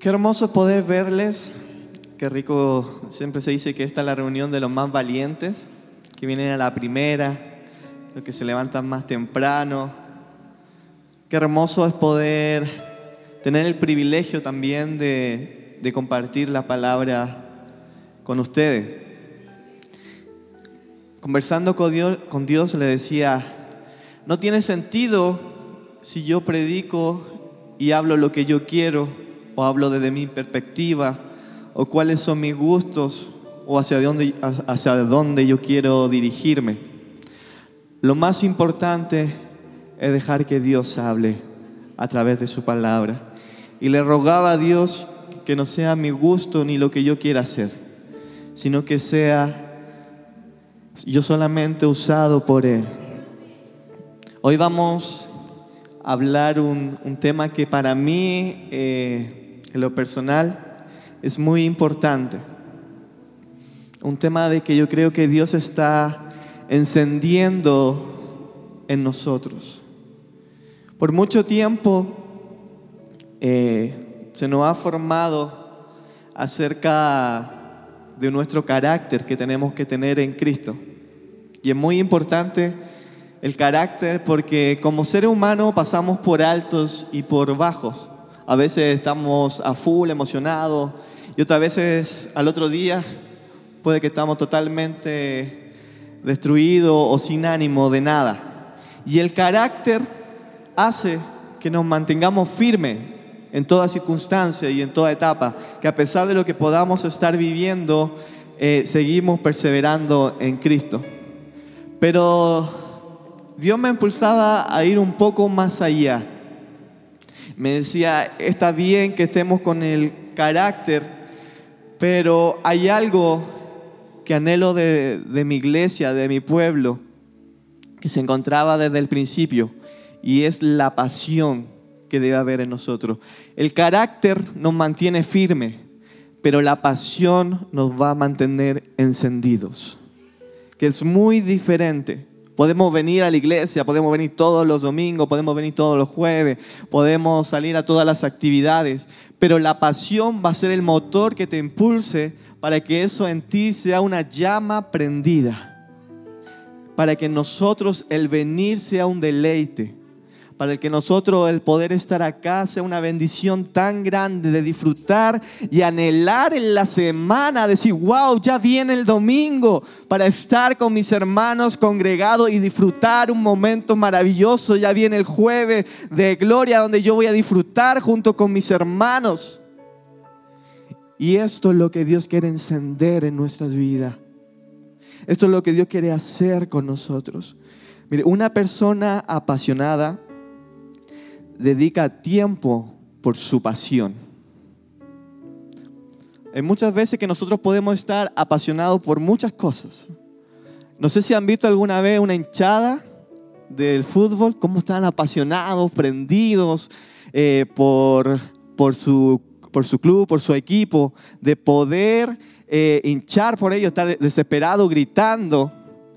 Qué hermoso poder verles. Qué rico, siempre se dice que esta es la reunión de los más valientes, que vienen a la primera, los que se levantan más temprano. Qué hermoso es poder tener el privilegio también de, compartir la palabra con ustedes. Conversando con Dios le decía, no tiene sentido si yo predico y hablo lo que yo quiero o hablo desde mi perspectiva o cuáles son mis gustos o hacia dónde, hacia dónde yo quiero dirigirme. Lo más importante es dejar que Dios hable a través de su palabra. Y le rogaba a Dios que no sea mi gusto ni lo que yo quiera hacer, sino que sea yo solamente usado por Él. Hoy vamos hablar un, un tema que para mí, eh, en lo personal, es muy importante. Un tema de que yo creo que Dios está encendiendo en nosotros. Por mucho tiempo eh, se nos ha formado acerca de nuestro carácter que tenemos que tener en Cristo. Y es muy importante el carácter porque como ser humano pasamos por altos y por bajos. A veces estamos a full, emocionados, y otras veces al otro día puede que estamos totalmente destruidos o sin ánimo de nada. Y el carácter hace que nos mantengamos firmes en toda circunstancia y en toda etapa, que a pesar de lo que podamos estar viviendo, eh, seguimos perseverando en Cristo. Pero Dios me impulsaba a ir un poco más allá. Me decía, está bien que estemos con el carácter, pero hay algo que anhelo de, de mi iglesia, de mi pueblo, que se encontraba desde el principio, y es la pasión que debe haber en nosotros. El carácter nos mantiene firme, pero la pasión nos va a mantener encendidos, que es muy diferente. Podemos venir a la iglesia, podemos venir todos los domingos, podemos venir todos los jueves, podemos salir a todas las actividades, pero la pasión va a ser el motor que te impulse para que eso en ti sea una llama prendida, para que nosotros el venir sea un deleite, para que nosotros el poder estar acá sea una bendición tan grande de disfrutar y anhelar en la semana, decir, wow, ya viene el domingo para estar con mis hermanos congregados y disfrutar un momento maravilloso. Ya viene el jueves de gloria donde yo voy a disfrutar junto con mis hermanos. Y esto es lo que Dios quiere encender en nuestras vidas. Esto es lo que Dios quiere hacer con nosotros. Mire, una persona apasionada dedica tiempo por su pasión. Hay muchas veces que nosotros podemos estar apasionados por muchas cosas. No sé si han visto alguna vez una hinchada del fútbol, cómo están apasionados, prendidos eh, por, por, su, por su club, por su equipo, de poder eh, hinchar por ellos, estar desesperado, gritando.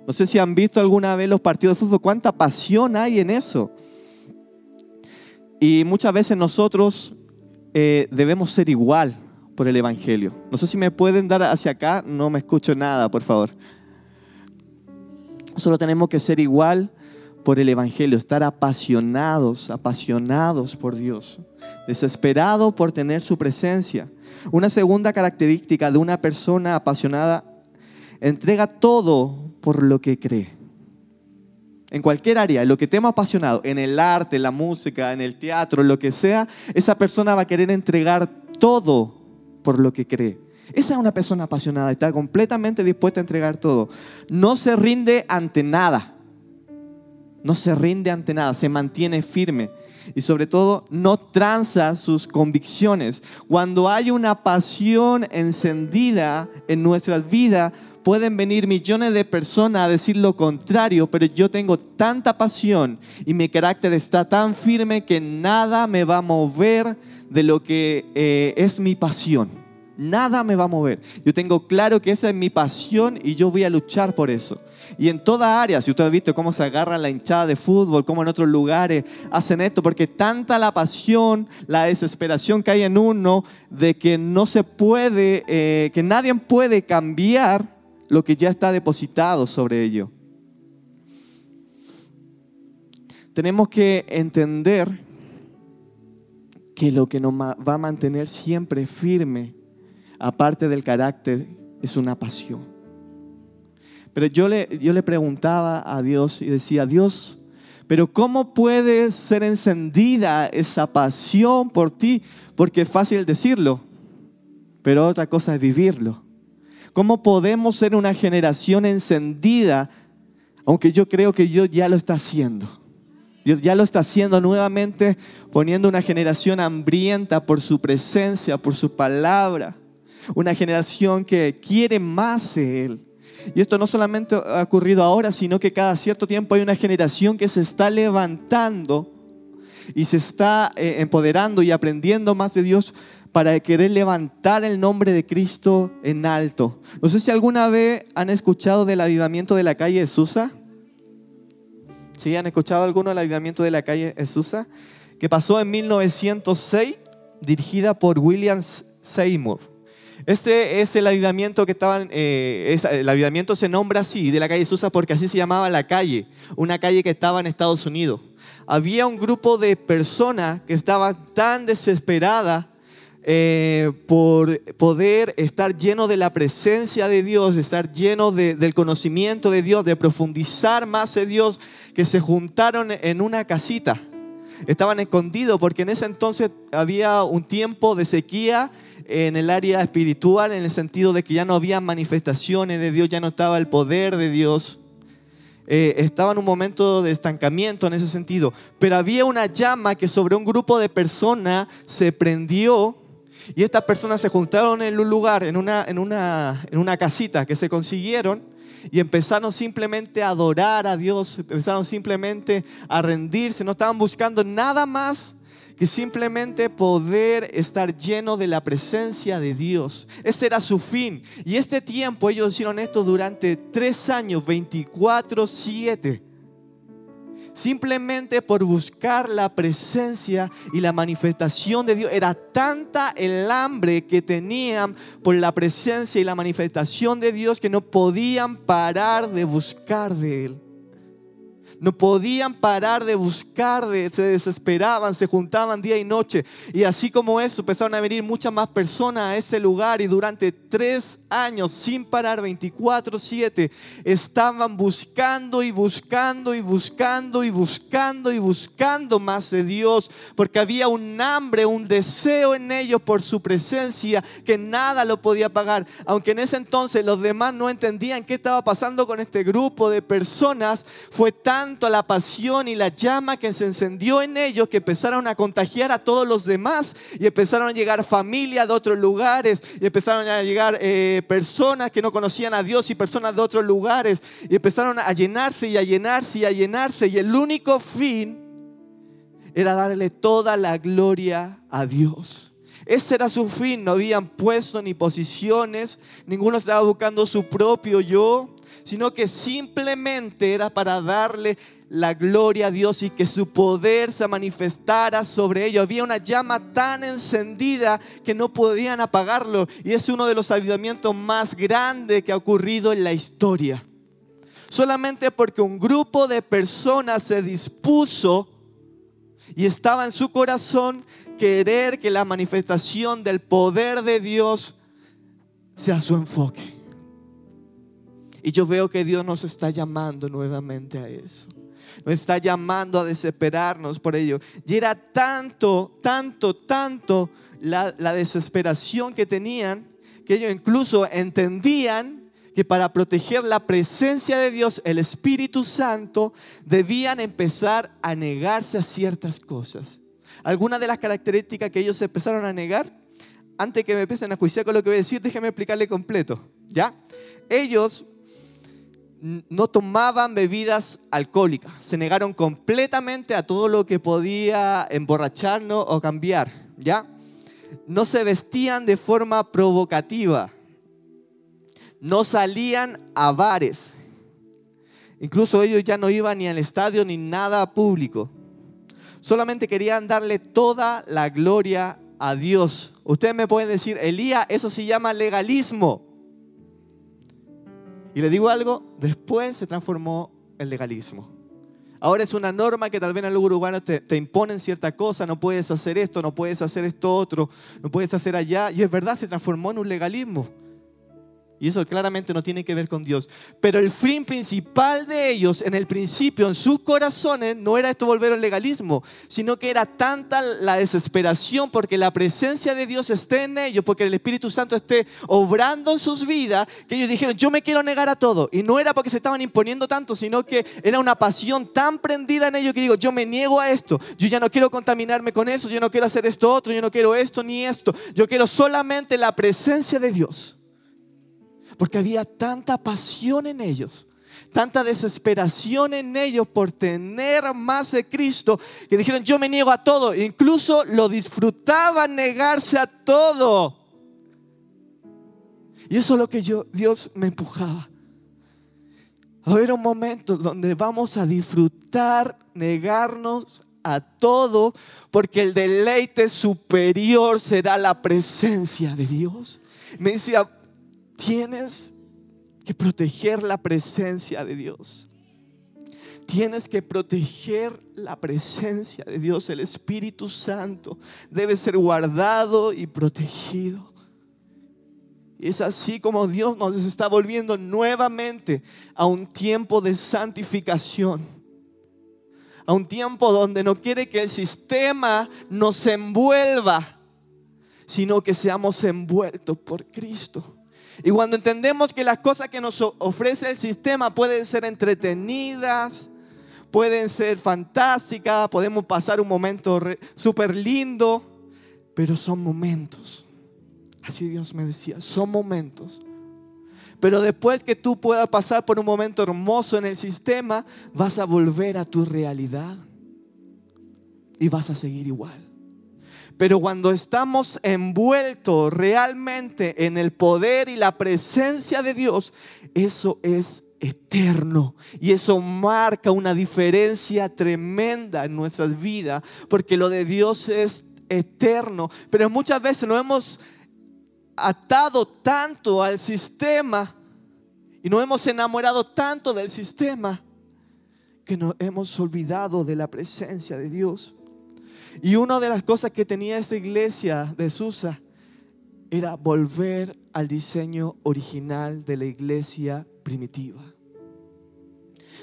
No sé si han visto alguna vez los partidos de fútbol, cuánta pasión hay en eso. Y muchas veces nosotros eh, debemos ser igual por el Evangelio. No sé si me pueden dar hacia acá, no me escucho nada, por favor. Solo tenemos que ser igual por el Evangelio, estar apasionados, apasionados por Dios, desesperados por tener su presencia. Una segunda característica de una persona apasionada, entrega todo por lo que cree en cualquier área, lo que te hemos apasionado, en el arte, la música, en el teatro, lo que sea, esa persona va a querer entregar todo por lo que cree. Esa es una persona apasionada, está completamente dispuesta a entregar todo. No se rinde ante nada. No se rinde ante nada, se mantiene firme y sobre todo no tranza sus convicciones. Cuando hay una pasión encendida en nuestras vidas, pueden venir millones de personas a decir lo contrario, pero yo tengo tanta pasión y mi carácter está tan firme que nada me va a mover de lo que eh, es mi pasión. Nada me va a mover. Yo tengo claro que esa es mi pasión y yo voy a luchar por eso. Y en toda área, si usted ha visto cómo se agarra la hinchada de fútbol, cómo en otros lugares hacen esto, porque tanta la pasión, la desesperación que hay en uno de que no se puede, eh, que nadie puede cambiar lo que ya está depositado sobre ello. Tenemos que entender que lo que nos va a mantener siempre firme aparte del carácter, es una pasión. Pero yo le, yo le preguntaba a Dios y decía, Dios, pero ¿cómo puede ser encendida esa pasión por ti? Porque es fácil decirlo, pero otra cosa es vivirlo. ¿Cómo podemos ser una generación encendida? Aunque yo creo que Dios ya lo está haciendo. Dios ya lo está haciendo nuevamente, poniendo una generación hambrienta por su presencia, por su palabra una generación que quiere más de Él. Y esto no solamente ha ocurrido ahora, sino que cada cierto tiempo hay una generación que se está levantando y se está eh, empoderando y aprendiendo más de Dios para querer levantar el nombre de Cristo en alto. No sé si alguna vez han escuchado del avivamiento de la calle de Susa. ¿Sí? ¿Han escuchado alguno del avivamiento de la calle de Susa? Que pasó en 1906, dirigida por William Seymour. Este es el avivamiento que estaban, eh, el avivamiento se nombra así, de la calle Susa, porque así se llamaba la calle, una calle que estaba en Estados Unidos. Había un grupo de personas que estaban tan desesperadas eh, por poder estar lleno de la presencia de Dios, estar lleno del conocimiento de Dios, de profundizar más en Dios, que se juntaron en una casita. Estaban escondidos porque en ese entonces había un tiempo de sequía en el área espiritual, en el sentido de que ya no había manifestaciones de Dios, ya no estaba el poder de Dios. Eh, estaba en un momento de estancamiento en ese sentido, pero había una llama que sobre un grupo de personas se prendió y estas personas se juntaron en un lugar, en una, en una, en una casita que se consiguieron y empezaron simplemente a adorar a Dios, empezaron simplemente a rendirse, no estaban buscando nada más que simplemente poder estar lleno de la presencia de Dios. Ese era su fin. Y este tiempo ellos hicieron esto durante tres años, 24/7. Simplemente por buscar la presencia y la manifestación de Dios. Era tanta el hambre que tenían por la presencia y la manifestación de Dios que no podían parar de buscar de Él. No podían parar de buscar, se desesperaban, se juntaban día y noche. Y así como eso, empezaron a venir muchas más personas a ese lugar y durante tres años, sin parar, 24/7, estaban buscando y buscando y buscando y buscando y buscando más de Dios, porque había un hambre, un deseo en ellos por su presencia que nada lo podía pagar. Aunque en ese entonces los demás no entendían qué estaba pasando con este grupo de personas, fue tan la pasión y la llama que se encendió en ellos que empezaron a contagiar a todos los demás y empezaron a llegar familias de otros lugares y empezaron a llegar eh, personas que no conocían a Dios y personas de otros lugares y empezaron a llenarse y a llenarse y a llenarse y el único fin era darle toda la gloria a Dios. Ese era su fin, no habían puesto ni posiciones, ninguno estaba buscando su propio yo, sino que simplemente era para darle la gloria a Dios y que su poder se manifestara sobre ellos. Había una llama tan encendida que no podían apagarlo y es uno de los avivamientos más grandes que ha ocurrido en la historia. Solamente porque un grupo de personas se dispuso y estaba en su corazón querer que la manifestación del poder de Dios sea su enfoque. Y yo veo que Dios nos está llamando nuevamente a eso. Nos está llamando a desesperarnos por ello. Y era tanto, tanto, tanto la, desesperación que tenían que ellos incluso entendían que para proteger la presencia de Dios, el Espíritu Santo, debían empezar a negarse a ciertas cosas. Algunas de las características que ellos empezaron a negar, antes que me empiecen a juiciar con lo que voy a decir, déjenme explicarle completo. ¿Ya? Ellos no tomaban bebidas alcohólicas, se negaron completamente a todo lo que podía emborracharnos o cambiar, ¿ya? no se vestían de forma provocativa, no salían a bares. Incluso ellos ya no iban ni al estadio ni nada público. Solamente querían darle toda la gloria a Dios. Ustedes me pueden decir, Elías, eso se llama legalismo. Y le digo algo, después se transformó en legalismo. Ahora es una norma que tal vez en el urbano te, te imponen cierta cosa, no puedes hacer esto, no puedes hacer esto otro, no puedes hacer allá. Y es verdad, se transformó en un legalismo. Y eso claramente no tiene que ver con Dios. Pero el fin principal de ellos, en el principio, en sus corazones, no era esto volver al legalismo, sino que era tanta la desesperación porque la presencia de Dios esté en ellos, porque el Espíritu Santo esté obrando en sus vidas, que ellos dijeron, yo me quiero negar a todo. Y no era porque se estaban imponiendo tanto, sino que era una pasión tan prendida en ellos que digo, yo me niego a esto, yo ya no quiero contaminarme con eso, yo no quiero hacer esto otro, yo no quiero esto ni esto, yo quiero solamente la presencia de Dios. Porque había tanta pasión en ellos, tanta desesperación en ellos por tener más de Cristo, que dijeron, yo me niego a todo. Incluso lo disfrutaban negarse a todo. Y eso es lo que yo, Dios me empujaba. A un momento donde vamos a disfrutar, negarnos a todo, porque el deleite superior será la presencia de Dios. Me decía, Tienes que proteger la presencia de Dios. Tienes que proteger la presencia de Dios. El Espíritu Santo debe ser guardado y protegido. Es así como Dios nos está volviendo nuevamente a un tiempo de santificación. A un tiempo donde no quiere que el sistema nos envuelva, sino que seamos envueltos por Cristo. Y cuando entendemos que las cosas que nos ofrece el sistema pueden ser entretenidas, pueden ser fantásticas, podemos pasar un momento súper lindo, pero son momentos. Así Dios me decía, son momentos. Pero después que tú puedas pasar por un momento hermoso en el sistema, vas a volver a tu realidad y vas a seguir igual. Pero cuando estamos envueltos realmente en el poder y la presencia de Dios, eso es eterno. Y eso marca una diferencia tremenda en nuestras vidas, porque lo de Dios es eterno. Pero muchas veces nos hemos atado tanto al sistema y nos hemos enamorado tanto del sistema que nos hemos olvidado de la presencia de Dios. Y una de las cosas que tenía esta iglesia de Susa era volver al diseño original de la iglesia primitiva.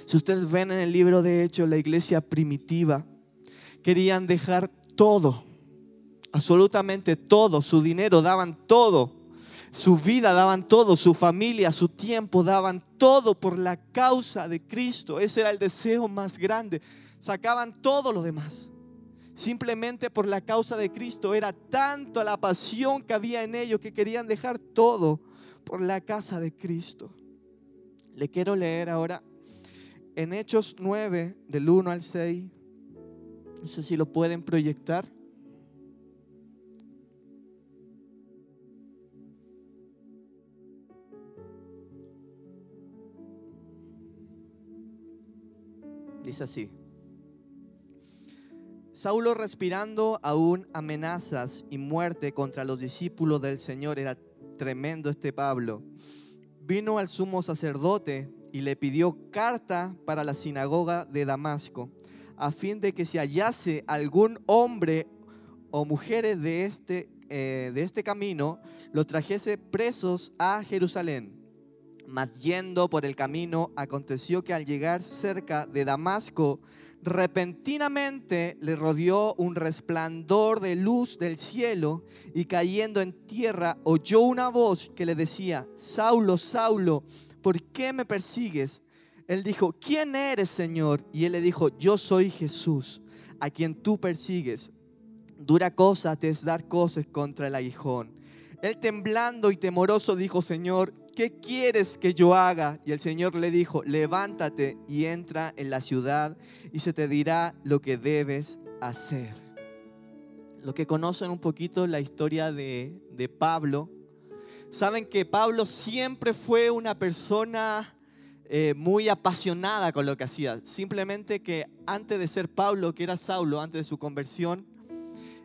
Si ustedes ven en el libro de Hechos, la iglesia primitiva querían dejar todo, absolutamente todo, su dinero daban todo, su vida daban todo, su familia, su tiempo daban todo por la causa de Cristo. Ese era el deseo más grande. Sacaban todo lo demás simplemente por la causa de Cristo. Era tanto la pasión que había en ellos que querían dejar todo por la casa de Cristo. Le quiero leer ahora en Hechos 9, del 1 al 6. No sé si lo pueden proyectar. Dice así. Saulo respirando aún amenazas y muerte contra los discípulos del Señor, era tremendo este Pablo, vino al sumo sacerdote y le pidió carta para la sinagoga de Damasco, a fin de que si hallase algún hombre o mujeres de este, eh, de este camino, lo trajese presos a Jerusalén. Mas yendo por el camino, aconteció que al llegar cerca de Damasco, repentinamente le rodeó un resplandor de luz del cielo y cayendo en tierra oyó una voz que le decía, Saulo, Saulo, ¿por qué me persigues? Él dijo, ¿quién eres, Señor? Y él le dijo, yo soy Jesús, a quien tú persigues. Dura cosa te es dar cosas contra el aguijón. Él temblando y temoroso dijo, Señor, ¿qué quieres que yo haga? Y el Señor le dijo, levántate y entra en la ciudad y se te dirá lo que debes hacer. los que conocen un poquito la historia de, de Pablo, saben que Pablo siempre fue una persona eh, muy apasionada con lo que hacía. Simplemente que antes de ser Pablo, que era Saulo, antes de su conversión,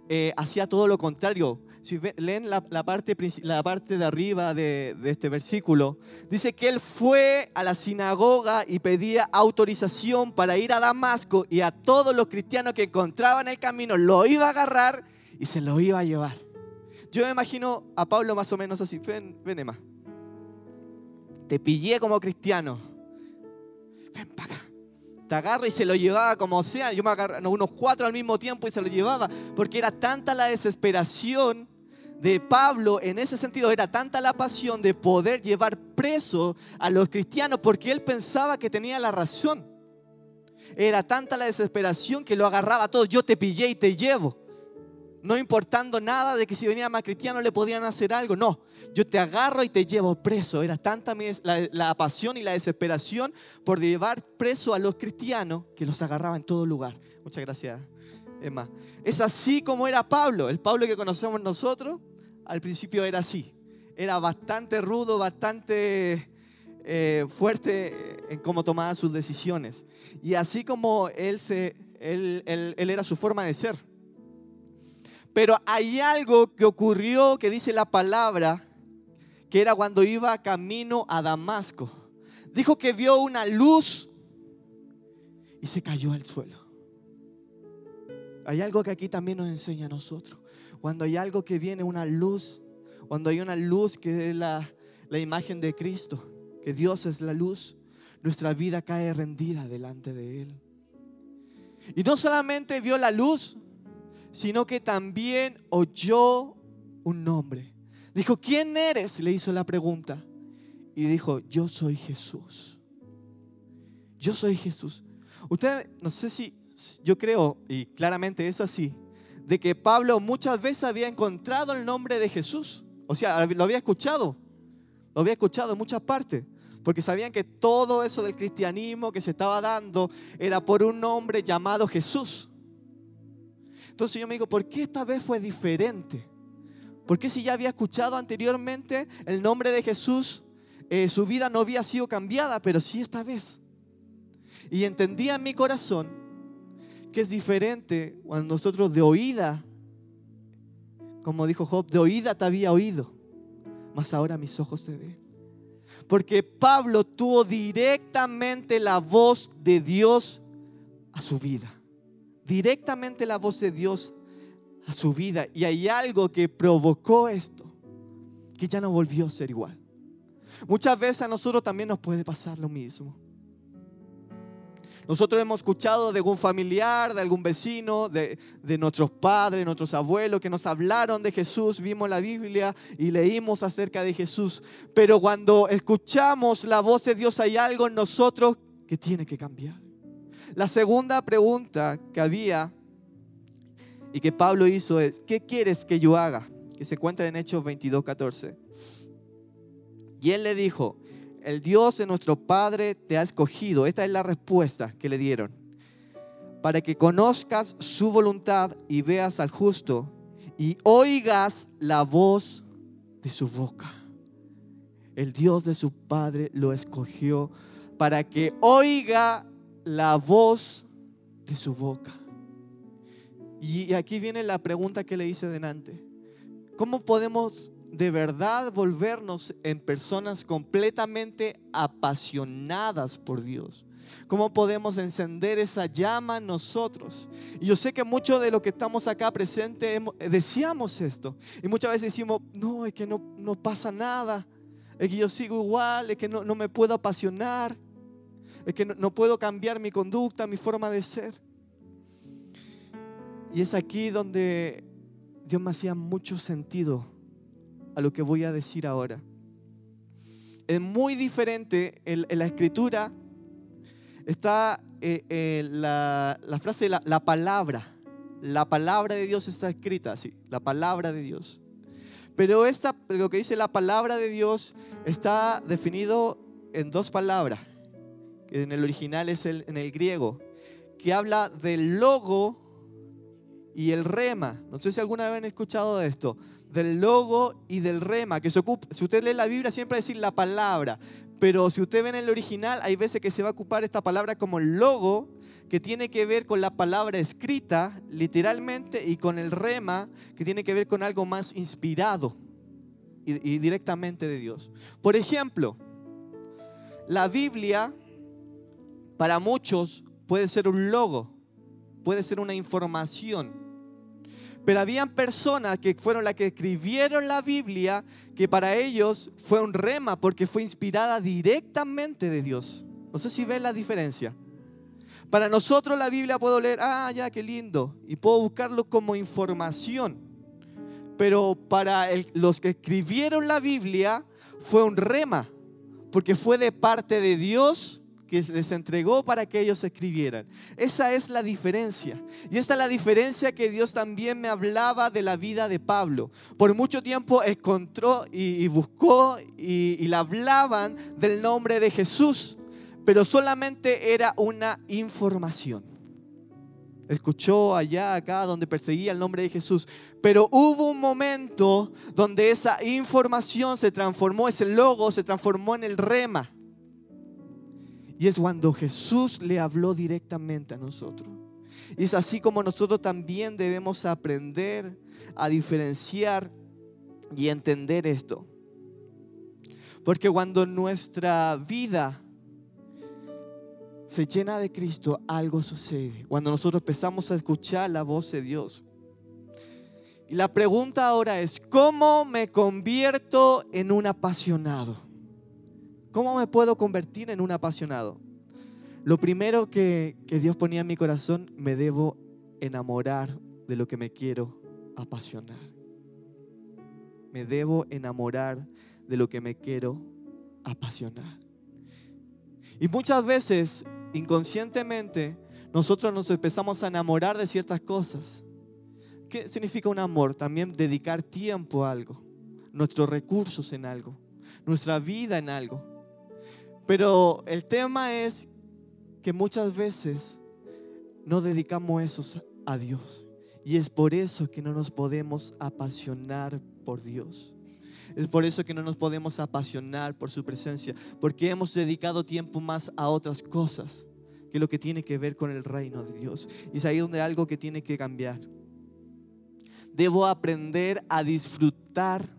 eh, hacía todo lo contrario. Si leen la, parte, la parte de arriba de, este versículo, dice que él fue a la sinagoga y pedía autorización para ir a Damasco y a todos los cristianos que encontraban el camino lo iba a agarrar y se lo iba a llevar. Yo me imagino a Pablo más o menos así. Ven, ven Emma. Te pillé como cristiano ven para acá. Te agarro y se lo llevaba como sea. Yo me agarro unos cuatro al mismo tiempo y se lo llevaba. Porque era tanta la desesperación de Pablo en ese sentido. Era tanta la pasión de poder llevar preso a los cristianos porque él pensaba que tenía la razón. Era tanta la desesperación que lo agarraba todo. Yo te pillé y te llevo no importando nada de que si venía más cristiano le podían hacer algo. No, yo te agarro y te llevo preso. Era tanta la, la, pasión y la desesperación por llevar preso a los cristianos que los agarraba en todo lugar. Muchas gracias, Es así como era Pablo. El Pablo que conocemos nosotros, al principio era así. Era bastante rudo, bastante eh, fuerte en cómo tomaba sus decisiones. Y así como él, él era su forma de ser. Pero hay algo que ocurrió que dice la palabra, que era cuando iba camino a Damasco. Dijo que vio una luz y se cayó al suelo. Hay algo que aquí también nos enseña a nosotros. Cuando hay algo que viene, una luz, cuando hay una luz que es la, imagen de Cristo, que Dios es la luz, nuestra vida cae rendida delante de Él. Y no solamente vio la luz, sino que también oyó un nombre. Dijo, ¿quién eres? Le hizo la pregunta. Y dijo, yo soy Jesús. Yo soy Jesús. Usted, no sé si, yo creo, y claramente es así, de que Pablo muchas veces había encontrado el nombre de Jesús. O sea, lo había escuchado. Lo había escuchado en muchas partes. Porque sabían que todo eso del cristianismo que se estaba dando era por un nombre llamado Jesús. Entonces yo me digo, ¿por qué esta vez fue diferente? ¿Por qué si ya había escuchado anteriormente el nombre de Jesús, eh, su vida no había sido cambiada, pero sí esta vez? Y entendía en mi corazón que es diferente cuando nosotros de oída, como dijo Job, de oída te había oído, mas ahora mis ojos te ven. Porque Pablo tuvo directamente la voz de Dios a su vida directamente la voz de Dios a su vida. Y hay algo que provocó esto, que ya no volvió a ser igual. Muchas veces a nosotros también nos puede pasar lo mismo. Nosotros hemos escuchado de algún familiar, de algún vecino, de, de, nuestros padres, nuestros abuelos que nos hablaron de Jesús, vimos la Biblia y leímos acerca de Jesús. Pero cuando escuchamos la voz de Dios hay algo en nosotros que tiene que cambiar. La segunda pregunta que había y que Pablo hizo es, ¿qué quieres que yo haga? Que se encuentra en Hechos 22, 14. Y él le dijo, el Dios de nuestro Padre te ha escogido. Esta es la respuesta que le dieron. Para que conozcas su voluntad y veas al justo y oigas la voz de su boca. El Dios de su Padre lo escogió para que oiga la voz de su boca. Y aquí viene la pregunta que le hice delante. ¿Cómo podemos de verdad volvernos en personas completamente apasionadas por Dios? ¿Cómo podemos encender esa llama nosotros? Y yo sé que muchos de los que estamos acá presentes deseamos esto. Y muchas veces decimos, no, es que no, no pasa nada. Es que yo sigo igual, es que no, no me puedo apasionar es que no, puedo cambiar mi conducta, mi forma de ser. Y es aquí donde Dios me hacía mucho sentido a lo que voy a decir ahora. Es muy diferente en, la escritura. Está eh, eh, la, frase, la, la palabra. La palabra de Dios está escrita así, la palabra de Dios. Pero esta, lo que dice la palabra de Dios está definido en dos palabras en el original es el, en el griego, que habla del logo y el rema. No sé si alguna vez han escuchado de esto. Del logo y del rema. Que se ocupa, si usted lee la Biblia siempre decir la palabra. Pero si usted ve en el original, hay veces que se va a ocupar esta palabra como logo, que tiene que ver con la palabra escrita, literalmente, y con el rema, que tiene que ver con algo más inspirado y, y directamente de Dios. Por ejemplo, la Biblia para muchos puede ser un logo, puede ser una información. Pero habían personas que fueron las que escribieron la Biblia, que para ellos fue un rema porque fue inspirada directamente de Dios. No sé si ven la diferencia. Para nosotros la Biblia puedo leer, ah, ya, qué lindo, y puedo buscarlo como información. Pero para los que escribieron la Biblia fue un rema, porque fue de parte de Dios que les entregó para que ellos escribieran. Esa es la diferencia. Y esta es la diferencia que Dios también me hablaba de la vida de Pablo. Por mucho tiempo encontró y, buscó y, y le hablaban del nombre de Jesús, pero solamente era una información. Escuchó allá, acá, donde perseguía el nombre de Jesús. Pero hubo un momento donde esa información se transformó, ese logo se transformó en el rema. Y es cuando Jesús le habló directamente a nosotros. Y es así como nosotros también debemos aprender a diferenciar y entender esto. Porque cuando nuestra vida se llena de Cristo, algo sucede. Cuando nosotros empezamos a escuchar la voz de Dios. Y la pregunta ahora es, ¿cómo me convierto en un apasionado? ¿Cómo me puedo convertir en un apasionado? Lo primero que, Dios ponía en mi corazón, me debo enamorar de lo que me quiero apasionar. Me debo enamorar de lo que me quiero apasionar. Y muchas veces, inconscientemente, nosotros nos empezamos a enamorar de ciertas cosas. ¿Qué significa un amor? También dedicar tiempo a algo, nuestros recursos en algo, nuestra vida en algo. Pero el tema es que muchas veces no dedicamos eso a Dios. Y es por eso que no nos podemos apasionar por Dios. Es por eso que no nos podemos apasionar por su presencia, porque hemos dedicado tiempo más a otras cosas que lo que tiene que ver con el reino de Dios. Y es ahí donde algo que tiene que cambiar. Debo aprender a disfrutar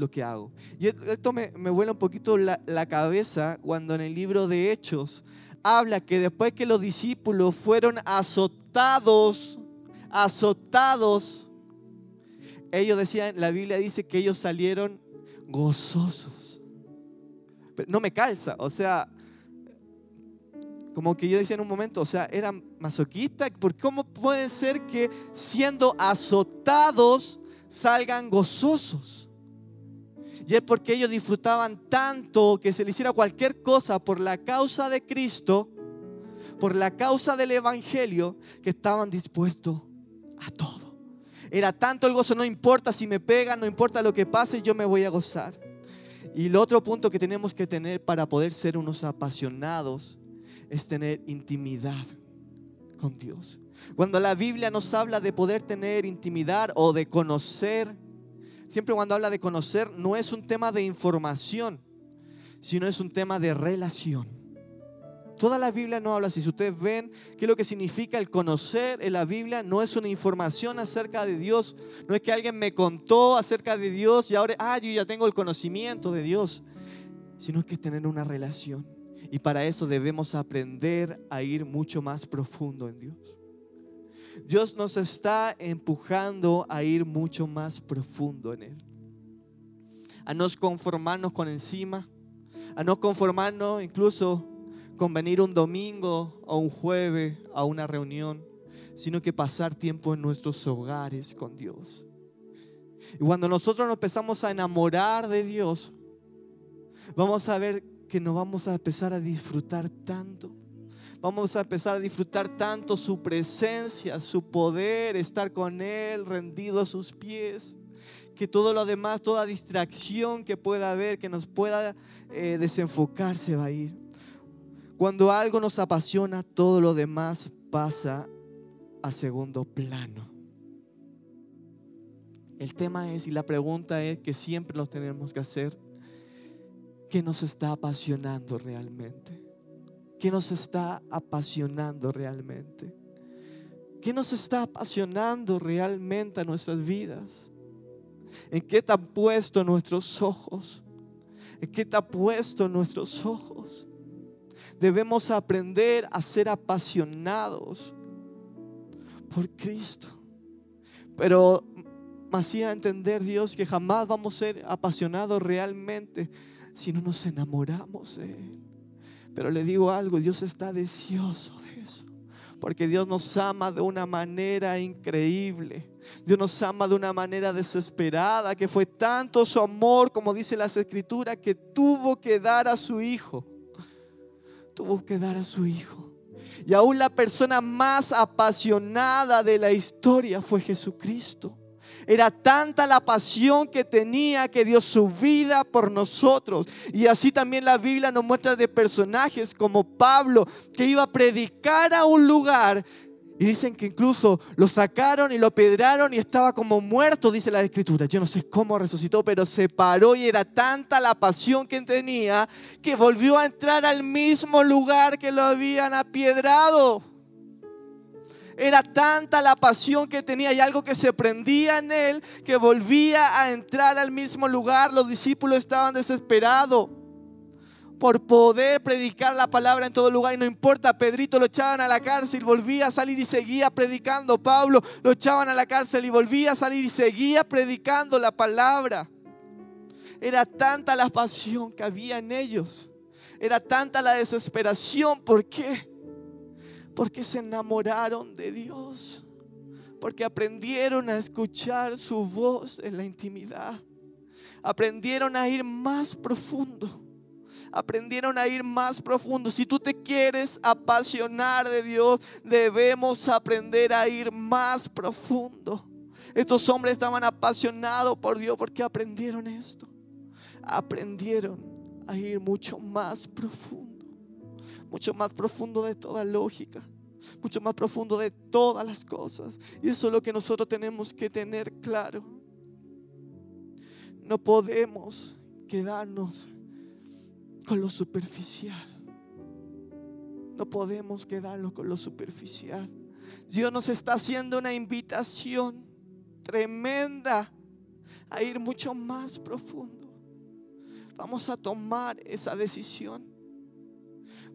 lo que hago. Y esto me, me vuela un poquito la, la cabeza cuando en el libro de Hechos habla que después que los discípulos fueron azotados, azotados, ellos decían, la Biblia dice que ellos salieron gozosos. Pero no me calza, o sea, como que yo decía en un momento, o sea, eran masoquistas, ¿por cómo puede ser que siendo azotados salgan gozosos? Y es porque ellos disfrutaban tanto que se le hiciera cualquier cosa por la causa de Cristo, por la causa del Evangelio, que estaban dispuestos a todo. Era tanto el gozo, no importa si me pegan, no importa lo que pase, yo me voy a gozar. Y el otro punto que tenemos que tener para poder ser unos apasionados es tener intimidad con Dios. Cuando la Biblia nos habla de poder tener intimidad o de conocer siempre cuando habla de conocer, no es un tema de información, sino es un tema de relación. Toda la Biblia no habla así. Si ustedes ven qué es lo que significa el conocer en la Biblia, no es una información acerca de Dios. No es que alguien me contó acerca de Dios y ahora, ah, yo ya tengo el conocimiento de Dios. Sino que es tener una relación. Y para eso debemos aprender a ir mucho más profundo en Dios. Dios nos está empujando a ir mucho más profundo en Él. A no conformarnos con encima, a no conformarnos incluso con venir un domingo o un jueves a una reunión, sino que pasar tiempo en nuestros hogares con Dios. Y cuando nosotros nos empezamos a enamorar de Dios, vamos a ver que nos vamos a empezar a disfrutar tanto vamos a empezar a disfrutar tanto su presencia, su poder, estar con Él rendido a sus pies, que todo lo demás, toda distracción que pueda haber, que nos pueda eh, desenfocar, se va a ir. Cuando algo nos apasiona, todo lo demás pasa a segundo plano. El tema es, y la pregunta es que siempre nos tenemos que hacer, ¿qué nos está apasionando realmente? ¿Qué nos está apasionando realmente? ¿Qué nos está apasionando realmente a nuestras vidas? ¿En qué están puestos nuestros ojos? ¿En qué está puesto nuestros ojos? Debemos aprender a ser apasionados por Cristo. Pero me hacía entender Dios que jamás vamos a ser apasionados realmente si no nos enamoramos de Él. Pero le digo algo, Dios está deseoso de eso. Porque Dios nos ama de una manera increíble. Dios nos ama de una manera desesperada, que fue tanto su amor, como dice las escrituras, que tuvo que dar a su Hijo. Tuvo que dar a su Hijo. Y aún la persona más apasionada de la historia fue Jesucristo. Era tanta la pasión que tenía que dio su vida por nosotros. Y así también la Biblia nos muestra de personajes como Pablo, que iba a predicar a un lugar. Y dicen que incluso lo sacaron y lo pedraron y estaba como muerto, dice la escritura. Yo no sé cómo resucitó, pero se paró y era tanta la pasión que tenía que volvió a entrar al mismo lugar que lo habían apiedrado. Era tanta la pasión que tenía y algo que se prendía en él que volvía a entrar al mismo lugar. Los discípulos estaban desesperados por poder predicar la palabra en todo lugar. Y no importa, Pedrito lo echaban a la cárcel, volvía a salir y seguía predicando. Pablo lo echaban a la cárcel y volvía a salir y seguía predicando la palabra. Era tanta la pasión que había en ellos. Era tanta la desesperación. ¿Por qué? Porque se enamoraron de Dios. Porque aprendieron a escuchar su voz en la intimidad. Aprendieron a ir más profundo. Aprendieron a ir más profundo. Si tú te quieres apasionar de Dios, debemos aprender a ir más profundo. Estos hombres estaban apasionados por Dios porque aprendieron esto. Aprendieron a ir mucho más profundo mucho más profundo de toda lógica, mucho más profundo de todas las cosas. Y eso es lo que nosotros tenemos que tener claro. No podemos quedarnos con lo superficial. No podemos quedarnos con lo superficial. Dios nos está haciendo una invitación tremenda a ir mucho más profundo. Vamos a tomar esa decisión.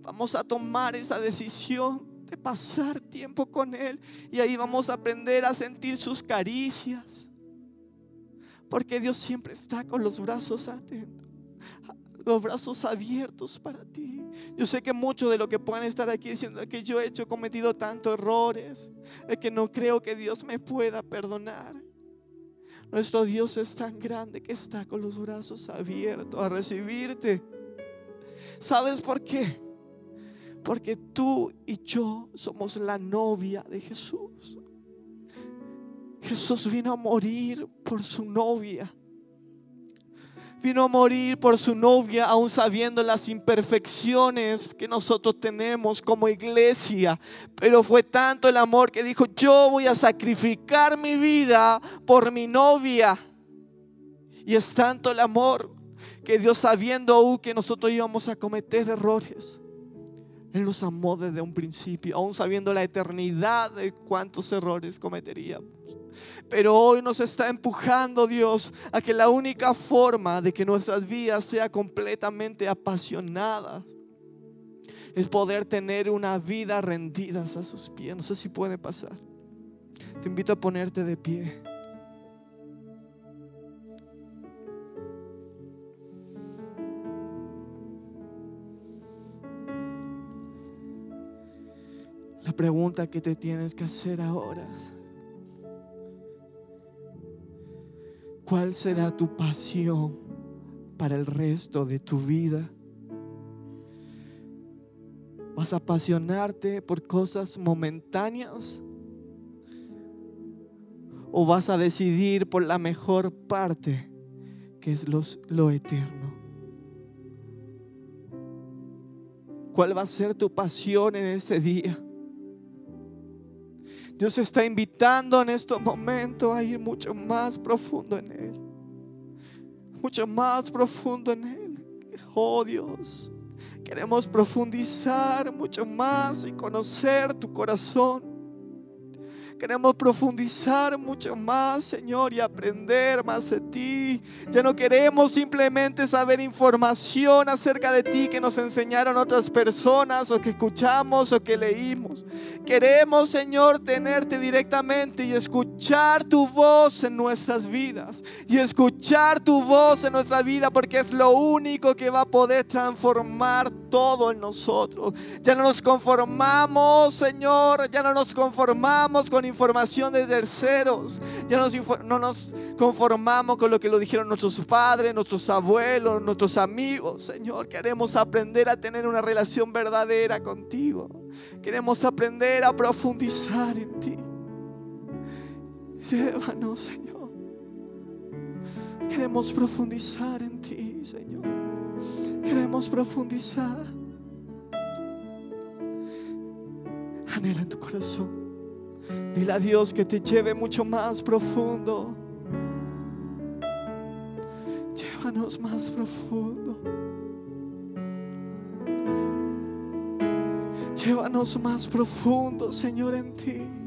Vamos a tomar esa decisión de pasar tiempo con Él y ahí vamos a aprender a sentir sus caricias. Porque Dios siempre está con los brazos atentos, los brazos abiertos para ti. Yo sé que mucho de lo que pueden estar aquí diciendo que yo he hecho, cometido tantos errores, es que no creo que Dios me pueda perdonar. Nuestro Dios es tan grande que está con los brazos abiertos a recibirte. ¿Sabes por qué? Porque tú y yo somos la novia de Jesús. Jesús vino a morir por su novia. Vino a morir por su novia, aún sabiendo las imperfecciones que nosotros tenemos como iglesia. Pero fue tanto el amor que dijo, yo voy a sacrificar mi vida por mi novia. Y es tanto el amor que Dios sabiendo aún que nosotros íbamos a cometer errores, él nos amó desde un principio, aún sabiendo la eternidad de cuántos errores cometeríamos. Pero hoy nos está empujando Dios a que la única forma de que nuestras vidas sea completamente apasionadas es poder tener una vida rendida a sus pies. No sé si puede pasar. Te invito a ponerte de pie. Pregunta que te tienes que hacer ahora ¿cuál será tu pasión para el resto de tu vida? ¿Vas a apasionarte por cosas momentáneas? ¿O vas a decidir por la mejor parte, que es lo eterno? ¿Cuál va a ser tu pasión en ese día? Dios está invitando en estos momentos a ir mucho más profundo en Él. Mucho más profundo en Él. Oh Dios, queremos profundizar mucho más y conocer tu corazón. Queremos profundizar mucho más, Señor, y aprender más de ti. Ya no queremos simplemente saber información acerca de ti que nos enseñaron otras personas o que escuchamos o que leímos. Queremos, Señor, tenerte directamente y escuchar tu voz en nuestras vidas. Y escuchar tu voz en nuestra vida porque es lo único que va a poder transformar todo en nosotros. Ya no nos conformamos, Señor, ya no nos conformamos con información de terceros. Ya no nos conformamos con lo que lo dijeron nuestros padres, nuestros abuelos, nuestros amigos. Señor, queremos aprender a tener una relación verdadera contigo. Queremos aprender a profundizar en ti. Llévanos, Señor. Queremos profundizar en ti, Señor. Queremos profundizar. Anhela en tu corazón. Dile a Dios que te lleve mucho más profundo. Llévanos más profundo. Llévanos más profundo, Señor, en ti.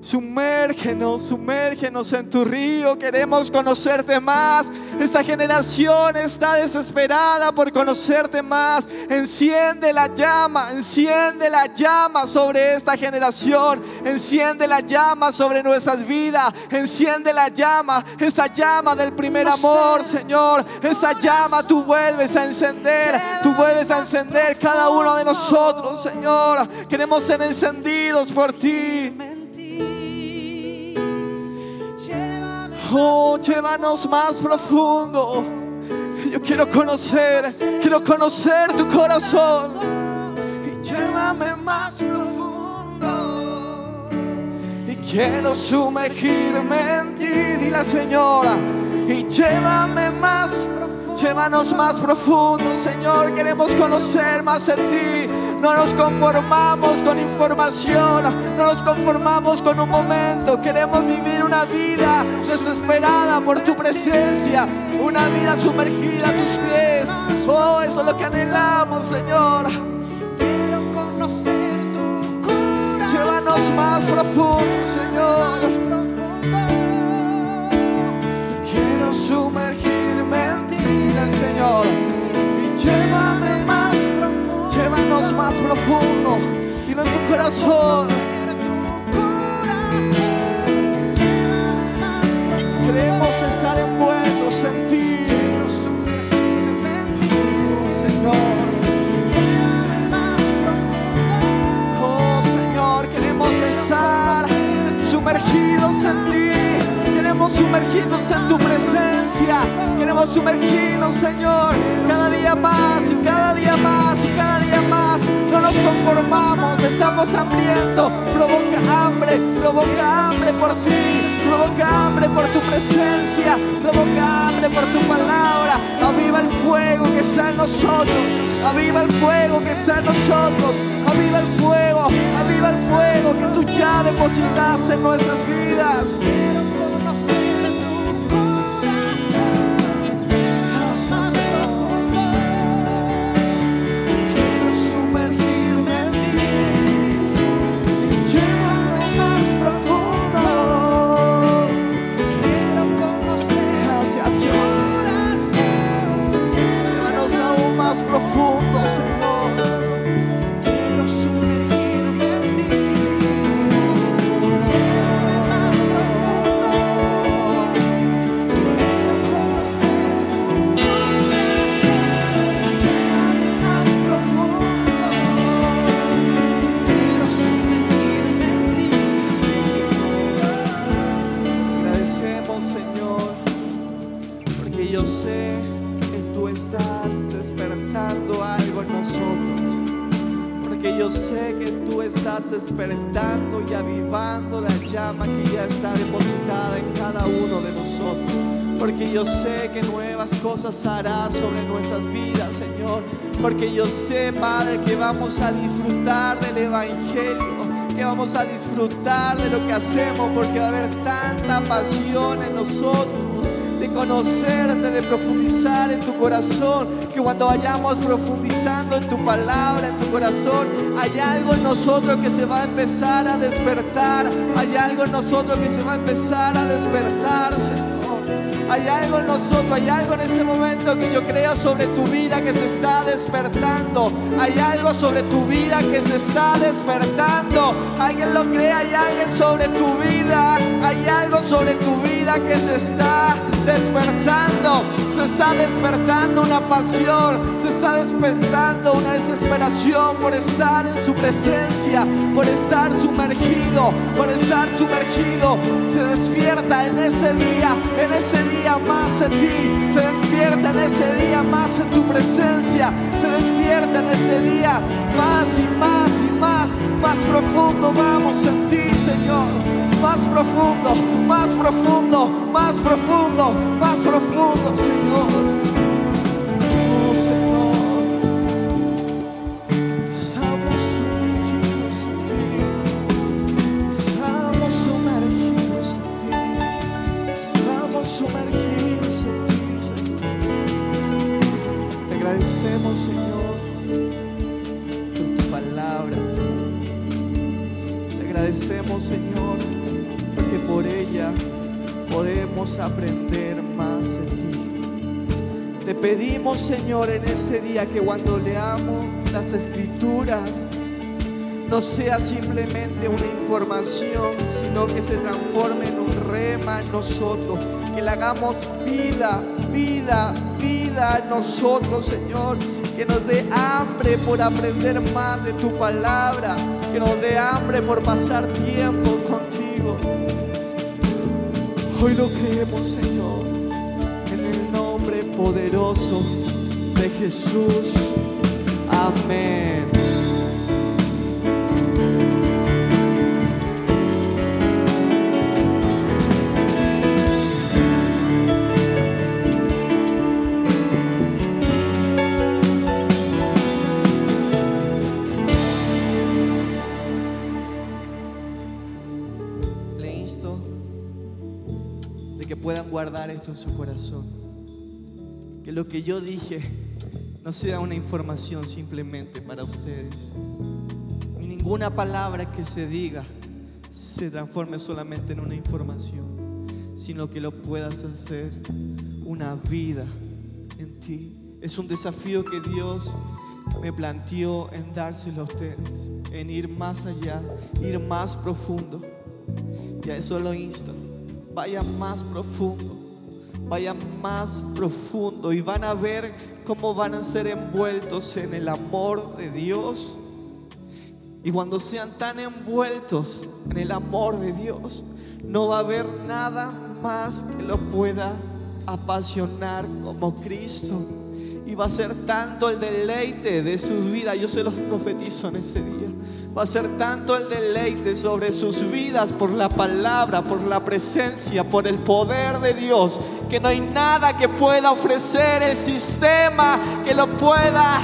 Sumérgenos, sumérgenos en tu río. Queremos conocerte más. Esta generación está desesperada por conocerte más. Enciende la llama, enciende la llama sobre esta generación. Enciende la llama sobre nuestras vidas. Enciende la llama, esa llama del primer amor, Señor. Esa llama tú vuelves a encender. Tú vuelves a encender cada uno de nosotros, Señor. Queremos ser encendidos por ti. Oh, llévanos más profundo. Yo quiero conocer, quiero conocer tu corazón. Y llévame más profundo. Y quiero sumergirme en ti, dile la Señora. Y llévame más Llévanos más profundo, Señor. Queremos conocer más en ti. No nos conformamos con información. No nos conformamos con un momento. Queremos vivir una vida desesperada por tu presencia. Una vida sumergida a tus pies. Oh, eso es lo que anhelamos, Señor. Profundo. No en tu corazón. Queremos estar envueltos en ti. Señor. Oh Señor, queremos estar sumergidos en ti. Queremos sumergirnos en tu presencia. Queremos sumergirnos, Señor, cada día más y cada día más y cada día más. No nos conformamos, estamos hambrientos. Provoca hambre, provoca hambre por ti. Provoca hambre por tu presencia. Provoca hambre por tu palabra. Aviva el fuego que está en nosotros. Aviva el fuego que está en nosotros. Aviva el fuego. Aviva el fuego que tú ya depositas en nuestras vidas. Vamos a disfrutar del Evangelio que vamos a disfrutar de lo que hacemos porque va a haber tanta pasión en nosotros de conocerte, de profundizar en tu corazón, que cuando vayamos profundizando en tu palabra, en tu corazón, hay algo en nosotros que se va a empezar a despertar, hay algo en nosotros que se va a empezar a despertar, Señor. Hay algo en nosotros, hay algo en ese momento que yo creo sobre tu vida que se está despertando. Hay algo sobre tu vida que se está despertando. Alguien lo cree, hay alguien sobre tu vida. Hay algo sobre tu vida que se está despertando. Se está despertando una pasión. Se está despertando una desesperación por estar en su presencia. Por estar sumergido. Por estar sumergido. Se despierta en ese día. En ese día más en ti. Se despierta en ese día más en tu presencia. Se despierta en ese día más y más y más. Más profundo vamos en ti, Señor. Más profundo, más profundo, más profundo, más profundo, Señor. Oh, Señor. Por ella podemos aprender más de ti. Te pedimos, Señor, en este día que cuando leamos las escrituras, no sea simplemente una información, sino que se transforme en un rema en nosotros, que le hagamos vida, vida, vida en nosotros, Señor, que nos dé hambre por aprender más de tu palabra, que nos dé hambre por pasar tiempo contigo. Hoy lo creemos, Señor, en el nombre poderoso de Jesús. Amén. Esto en su corazón. Que lo que yo dije no sea una información simplemente para ustedes. Y ninguna palabra que se diga se transforme solamente en una información, sino que lo puedas hacer una vida en ti. Es un desafío que Dios me planteó en dárselo a ustedes, en ir más allá, ir más profundo. Y a eso lo insto. Vaya más profundo. Vaya más profundo. Y van a ver cómo van a ser envueltos en el amor de Dios. Y cuando sean tan envueltos en el amor de Dios, no va a haber nada más que lo pueda apasionar como Cristo. Y va a ser tanto el deleite de sus vidas. Yo se los profetizo en este día. Va a ser tanto el deleite sobre sus vidas por la palabra, por la presencia, por el poder de Dios, que no hay nada que pueda ofrecer el sistema que lo pueda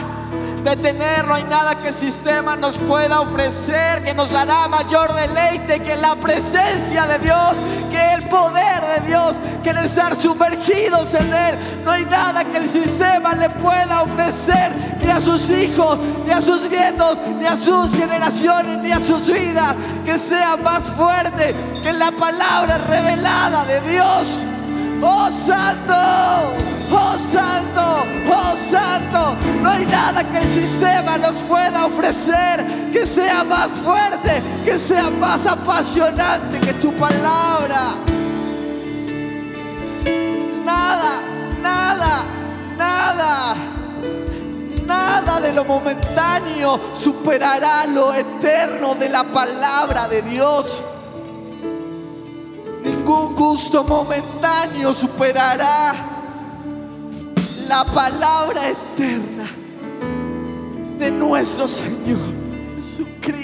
detener, no hay nada que el sistema nos pueda ofrecer que nos dará mayor deleite que la presencia de Dios, que el poder de Dios, que el estar sumergidos en Él. No hay nada que el sistema le pueda ofrecer ni a sus hijos, ni a sus nietos, ni a sus generaciones, ni a sus vidas, que sea más fuerte que la palabra revelada de Dios. Oh Santo, oh Santo, oh Santo. No hay nada que el sistema nos pueda ofrecer que sea más fuerte, que sea más apasionante que tu palabra. Nada, nada, nada. Nada de lo momentáneo superará lo eterno de la palabra de Dios. Ningún gusto momentáneo superará la palabra eterna de nuestro Señor Jesucristo.